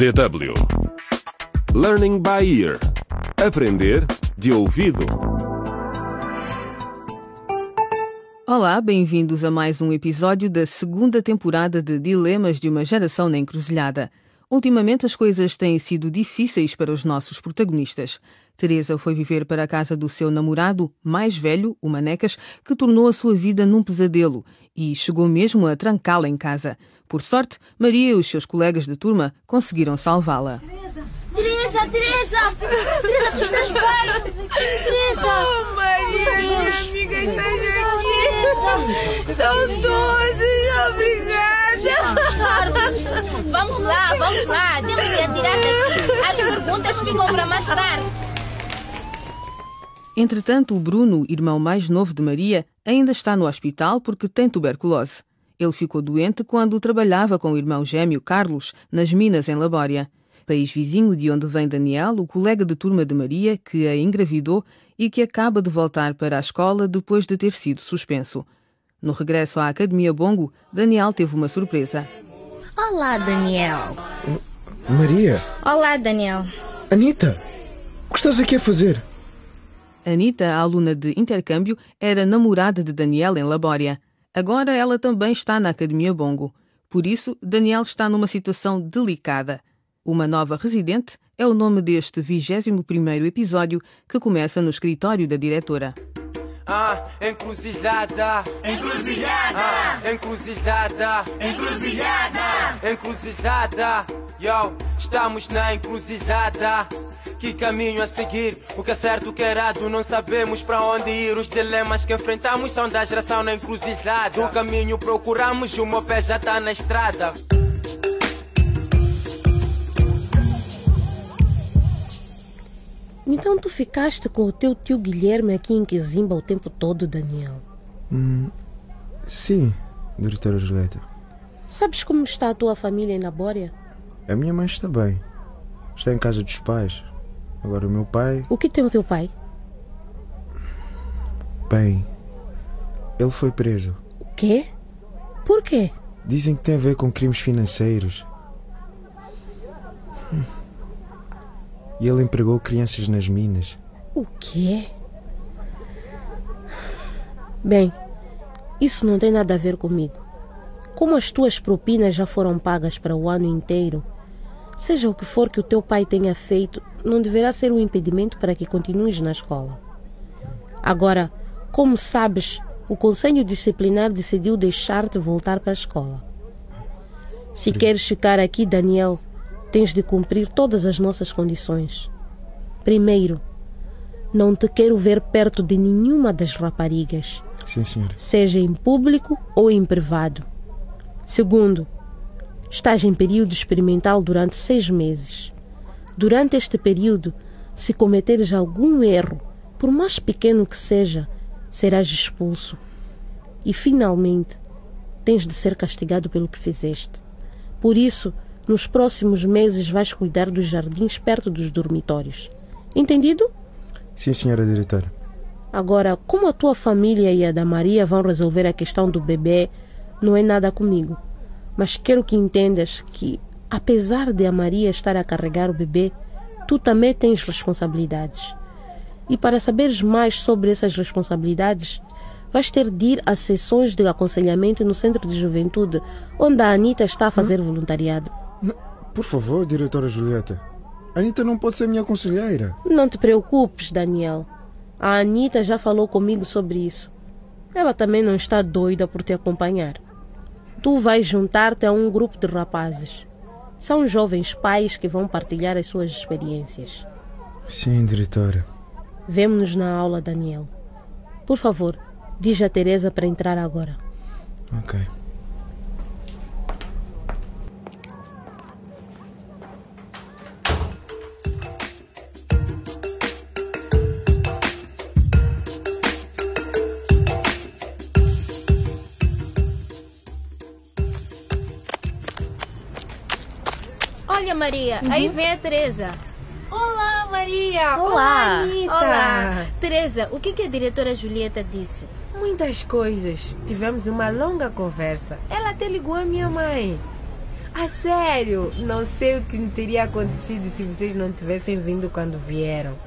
DW Learning by Ear Aprender de ouvido. Olá, bem-vindos a mais um episódio da segunda temporada de Dilemas de uma Geração na Encruzilhada. Ultimamente as coisas têm sido difíceis para os nossos protagonistas. Teresa foi viver para a casa do seu namorado mais velho, o Manecas, que tornou a sua vida num pesadelo e chegou mesmo a trancá-la em casa. Por sorte, Maria e os seus colegas de turma conseguiram salvá-la. Teresa, Teresa! Teresa, tu estás bem? Teresa! Oh, Maria, minha amiga, estás aqui! Teresa! Saudades, obrigada! Vamos lá, vamos lá. Temos que atirar daqui. As perguntas ficam para mais tarde. Entretanto, o Bruno, irmão mais novo de Maria, ainda está no hospital porque tem tuberculose. Ele ficou doente quando trabalhava com o irmão gêmeo Carlos nas minas em Labória, país vizinho de onde vem Daniel, o colega de turma de Maria, que a engravidou e que acaba de voltar para a escola depois de ter sido suspenso. No regresso à Academia Bongo, Daniel teve uma surpresa. Olá, Daniel. Maria, Olá, Daniel. Anitta, o que estás aqui a fazer? Anita, a aluna de intercâmbio, era namorada de Daniel em Labória. Agora ela também está na Academia Bongo. Por isso, Daniel está numa situação delicada. Uma nova residente é o nome deste 21º episódio que começa no escritório da diretora. Ah, encruzilhada. Encruzilhada. Ah, encruzilhada. Encruzilhada. Encruzilhada. Yo, estamos na encruzilhada. Que caminho a seguir? O que é certo, o que é errado? Não sabemos para onde ir. Os dilemas que enfrentamos são da geração na encruzilhada. O caminho procuramos e o meu pé já tá na estrada. Então tu ficaste com o teu tio Guilherme aqui em Quizimba o tempo todo, Daniel. Sim, diretora Julieta. Sabes como está a tua família em Labória? A minha mãe está bem. Está em casa dos pais. Agora o meu pai, O que tem o teu pai? bem, ele foi preso. O quê? Por quê? Dizem que tem a ver com crimes financeiros. Hum. E ele empregou crianças nas minas. O quê? Bem, isso não tem nada a ver comigo. Como as tuas propinas já foram pagas para o ano inteiro, seja o que for que o teu pai tenha feito, não deverá ser um impedimento para que continues na escola. Agora, como sabes, o Conselho Disciplinar decidiu deixar-te voltar para a escola. Se queres ficar aqui, Daniel, tens de cumprir todas as nossas condições. Primeiro, não te quero ver perto de nenhuma das raparigas, Sim, senhora. seja em público ou em privado. Segundo, estás em período experimental durante seis meses. Durante este período, se cometeres algum erro, por mais pequeno que seja, serás expulso. E, finalmente, tens de ser castigado pelo que fizeste. Por isso, nos próximos meses vais cuidar dos jardins perto dos dormitórios. Entendido? Sim, senhora diretora. Agora, como a tua família e a da Maria vão resolver a questão do bebê, não é nada comigo. Mas quero que entendas que, apesar de a Maria estar a carregar o bebê, tu também tens responsabilidades. E para saberes mais sobre essas responsabilidades, vais ter de ir a sessões de aconselhamento no Centro de Juventude, onde a Anitta está a fazer voluntariado. Por favor, diretora Julieta. A Anitta não pode ser minha conselheira. Não te preocupes, Daniel. A Anitta já falou comigo sobre isso. Ela também não está doida por te acompanhar. Tu vais juntar-te a um grupo de rapazes. São jovens pais que vão partilhar as suas experiências. Sim, diretora. Vemo-nos na aula, Daniel. Por favor, diz a Teresa para entrar agora. Ok. Olha, Maria, aí vem a Teresa. Olá, Maria! Olá. Anitta! Olá. Teresa, o que, que a diretora Julieta disse? Muitas coisas. Tivemos uma longa conversa. Ela até ligou a minha mãe. A sério, não sei o que teria acontecido se vocês não tivessem vindo quando vieram.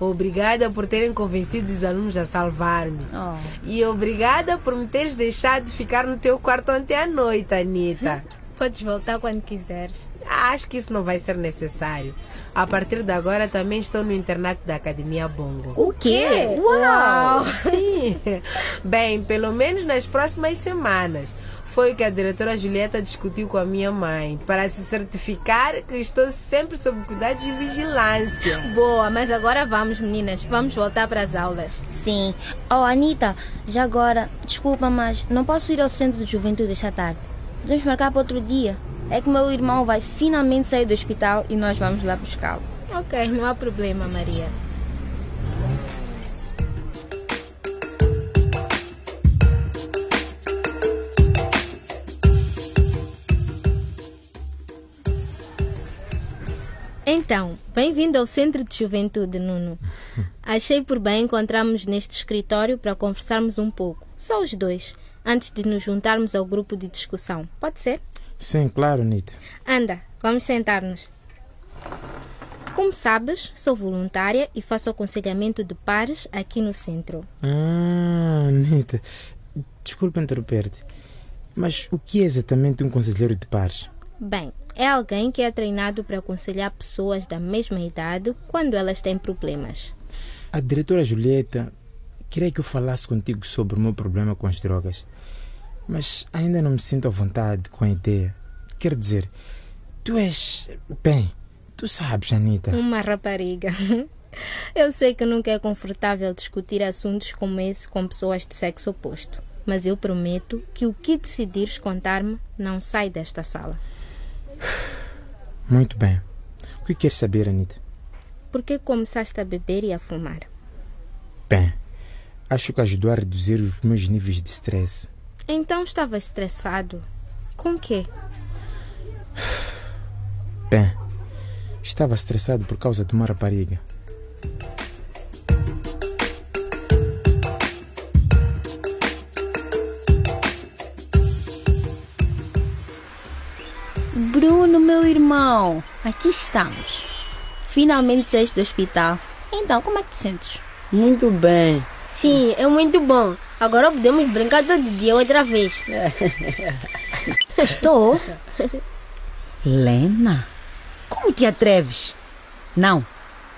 Obrigada por terem convencido os alunos a salvar-me. Oh. E obrigada por me teres deixado ficar no teu quarto ontem à noite, Anitta. Podes voltar quando quiseres. Acho que isso não vai ser necessário. A partir de agora também estou no internato da Academia Bongo. O quê? Uau! Sim. Bem, pelo menos nas próximas semanas. Foi o que a diretora Julieta discutiu com a minha mãe, para se certificar que estou sempre sob cuidado de vigilância. Boa, mas agora vamos, meninas. Vamos voltar para as aulas. Sim. Oh, Anitta, já agora, desculpa, mas não posso ir ao centro de juventude esta tarde. Podemos marcar para outro dia. É que meu irmão vai finalmente sair do hospital e nós vamos lá buscá-lo. Ok, não há problema, Maria. Então, bem-vindo ao Centro de Juventude, Nuno. Achei por bem encontrarmos neste escritório para conversarmos um pouco, só os dois, antes de nos juntarmos ao grupo de discussão. Pode ser? Sim, claro, Anitta. Anda, vamos sentar-nos. Como sabes, sou voluntária e faço aconselhamento de pares aqui no centro. Ah, Anitta. Desculpa interromper-te. Mas o que é exatamente um conselheiro de pares? Bem, é alguém que é treinado para aconselhar pessoas da mesma idade quando elas têm problemas. A diretora Julieta queria que eu falasse contigo sobre o meu problema com as drogas. Mas ainda não me sinto à vontade com a ideia. Quer dizer, tu és. Bem, tu sabes, Anitta. Uma rapariga. Eu sei que nunca é confortável discutir assuntos como esse com pessoas de sexo oposto, mas eu prometo que o que decidires contar-me não sai desta sala. Muito bem. O que queres saber, Anitta? Por que começaste a beber e a fumar? Bem, acho que ajudou a reduzir os meus níveis de stress. Então estava estressado. Com quê? Bem, estava estressado por causa de uma rapariga. Bruno, meu irmão, aqui estamos. Finalmente saíste do hospital. Então, como é que te sentes? Muito bem. Sim, é muito bom. Agora podemos brincar todo dia outra vez. Estou. Lena, como te atreves? Não,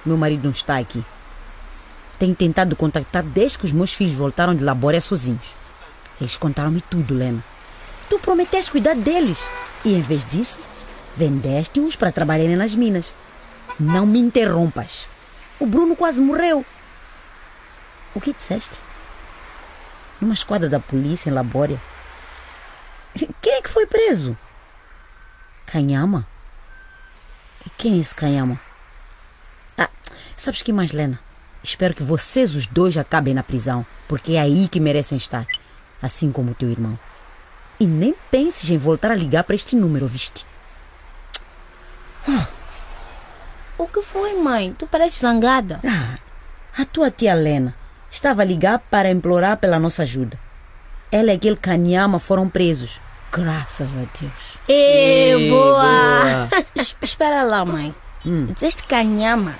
meu marido não está aqui. Tenho tentado contactar desde que os meus filhos voltaram de labória sozinhos. Eles contaram-me tudo, Lena. Tu prometeste cuidar deles e, em vez disso, vendeste-os para trabalharem nas minas. Não me interrompas. O Bruno quase morreu. O que disseste? Numa esquadra da polícia em Labória. Quem é que foi preso? Canhama? E quem é esse Canhama? Ah, sabes que mais, Lena? Espero que vocês os dois acabem na prisão, porque é aí que merecem estar, assim como o teu irmão. E nem penses em voltar a ligar para este número, viste? O que foi, mãe? Tu pareces zangada. Ah, a tua tia Lena estava a ligar para implorar pela nossa ajuda. Ela e aquele Kanyama foram presos. Graças a Deus. Ê, boa! Es- Espera lá, mãe. Hum. Dizeste canhama?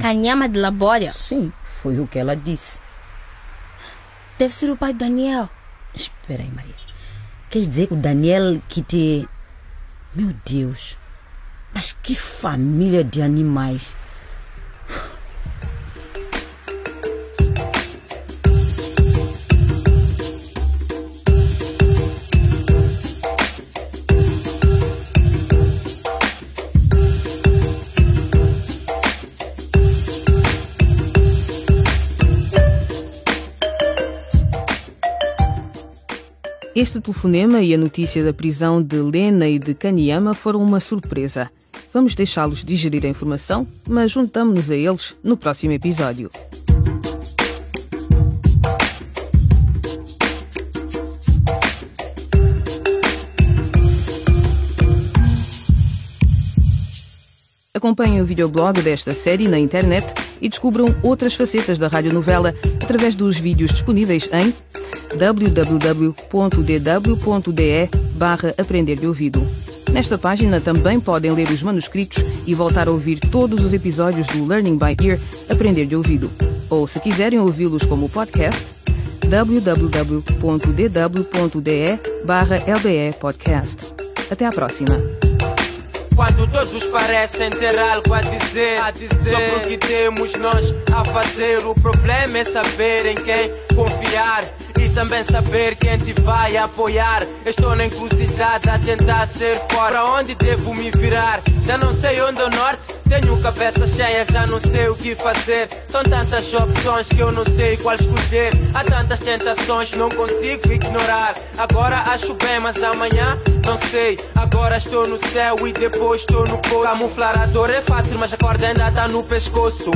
Canhama de labória? Sim, foi o que ela disse. Deve ser o pai do Daniel. Espera aí, Maria. Quer dizer que o Daniel que te. Meu Deus. Mas que família de animais. Este telefonema e a notícia da prisão de Lena e de Kanyama foram uma surpresa. Vamos deixá-los digerir a informação, mas juntamos-nos a eles no próximo episódio. Acompanhem o videoblog desta série na internet e descubram outras facetas da radionovela através dos vídeos disponíveis em www.dw.de barra aprender de ouvido. Nesta página também podem ler os manuscritos e voltar a ouvir todos os episódios do Learning by Ear Aprender de Ouvido. Ou, se quiserem ouvi-los como podcast, www.dw.de/lbe podcast. Até à próxima. Quando todos parecem ter algo a dizer, a dizer sobre o que temos nós a fazer. O problema é saber em quem confiar e também saber quem te vai apoiar. Estou na encruzilhada a tentar ser fora. Onde devo me virar? Já não sei onde é o norte. Tenho cabeça cheia, já não sei o que fazer. São tantas opções que eu não sei qual escolher. Há tantas tentações, não consigo ignorar. Agora acho bem, mas amanhã não sei. Agora estou no céu e depois estou no poço. Camuflar a dor é fácil, mas a corda ainda tá no pescoço.